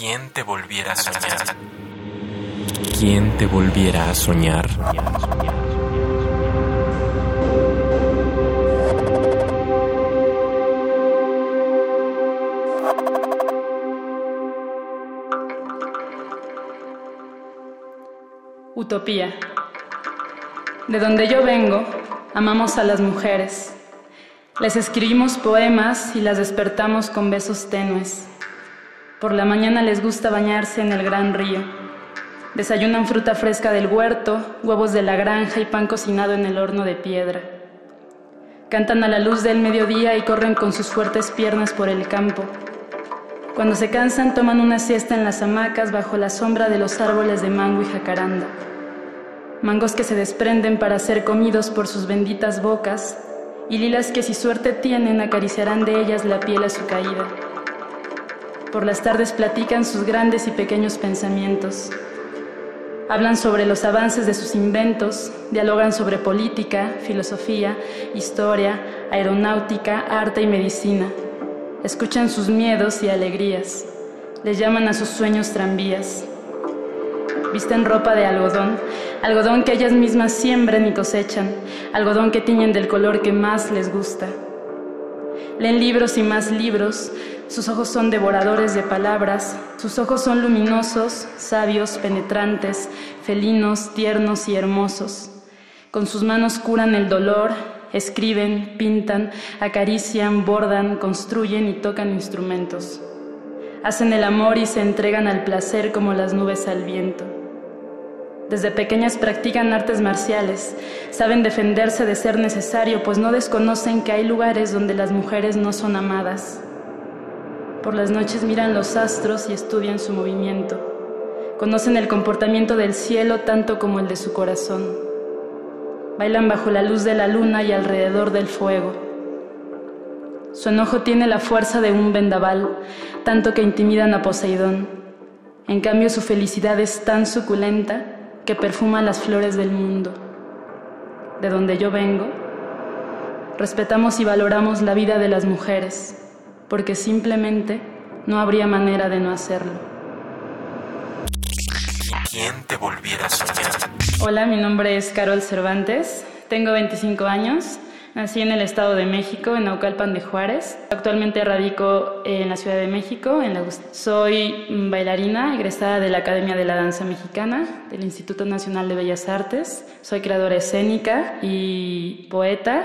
¿Quién te volviera a soñar? ¿Quién te volviera a soñar? Utopía. De donde yo vengo, amamos a las mujeres. Les escribimos poemas y las despertamos con besos tenues. Por la mañana les gusta bañarse en el gran río. Desayunan fruta fresca del huerto, huevos de la granja y pan cocinado en el horno de piedra. Cantan a la luz del mediodía y corren con sus fuertes piernas por el campo. Cuando se cansan toman una siesta en las hamacas bajo la sombra de los árboles de mango y jacaranda. Mangos que se desprenden para ser comidos por sus benditas bocas y lilas que si suerte tienen acariciarán de ellas la piel a su caída. Por las tardes platican sus grandes y pequeños pensamientos. Hablan sobre los avances de sus inventos, dialogan sobre política, filosofía, historia, aeronáutica, arte y medicina. Escuchan sus miedos y alegrías. Les llaman a sus sueños tranvías. Visten ropa de algodón, algodón que ellas mismas siembran y cosechan, algodón que tiñen del color que más les gusta. Leen libros y más libros, sus ojos son devoradores de palabras, sus ojos son luminosos, sabios, penetrantes, felinos, tiernos y hermosos. Con sus manos curan el dolor, escriben, pintan, acarician, bordan, construyen y tocan instrumentos. Hacen el amor y se entregan al placer como las nubes al viento. Desde pequeñas practican artes marciales, saben defenderse de ser necesario, pues no desconocen que hay lugares donde las mujeres no son amadas. Por las noches miran los astros y estudian su movimiento. Conocen el comportamiento del cielo tanto como el de su corazón. Bailan bajo la luz de la luna y alrededor del fuego. Su enojo tiene la fuerza de un vendaval, tanto que intimidan a Poseidón. En cambio su felicidad es tan suculenta que perfuma las flores del mundo. De donde yo vengo, respetamos y valoramos la vida de las mujeres porque simplemente no habría manera de no hacerlo. ¿Quién te volviera a soñar? Hola, mi nombre es Carol Cervantes, tengo 25 años, nací en el Estado de México, en Naucalpan de Juárez. Actualmente radico en la Ciudad de México, en la Soy bailarina, egresada de la Academia de la Danza Mexicana, del Instituto Nacional de Bellas Artes. Soy creadora escénica y poeta.